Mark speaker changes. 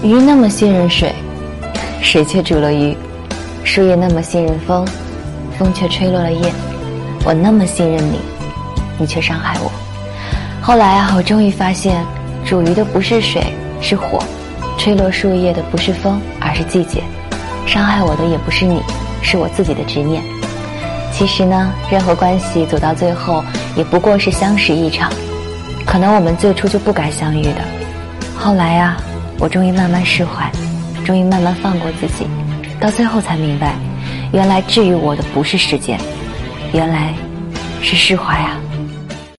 Speaker 1: 鱼那么信任水，水却煮了鱼；树叶那么信任风，风却吹落了叶。我那么信任你，你却伤害我。后来啊，我终于发现，煮鱼的不是水，是火；吹落树叶的不是风，而是季节；伤害我的也不是你，是我自己的执念。其实呢，任何关系走到最后，也不过是相识一场。可能我们最初就不该相遇的，后来啊，我终于慢慢释怀，终于慢慢放过自己，到最后才明白，原来治愈我的不是时间，原来是释怀啊。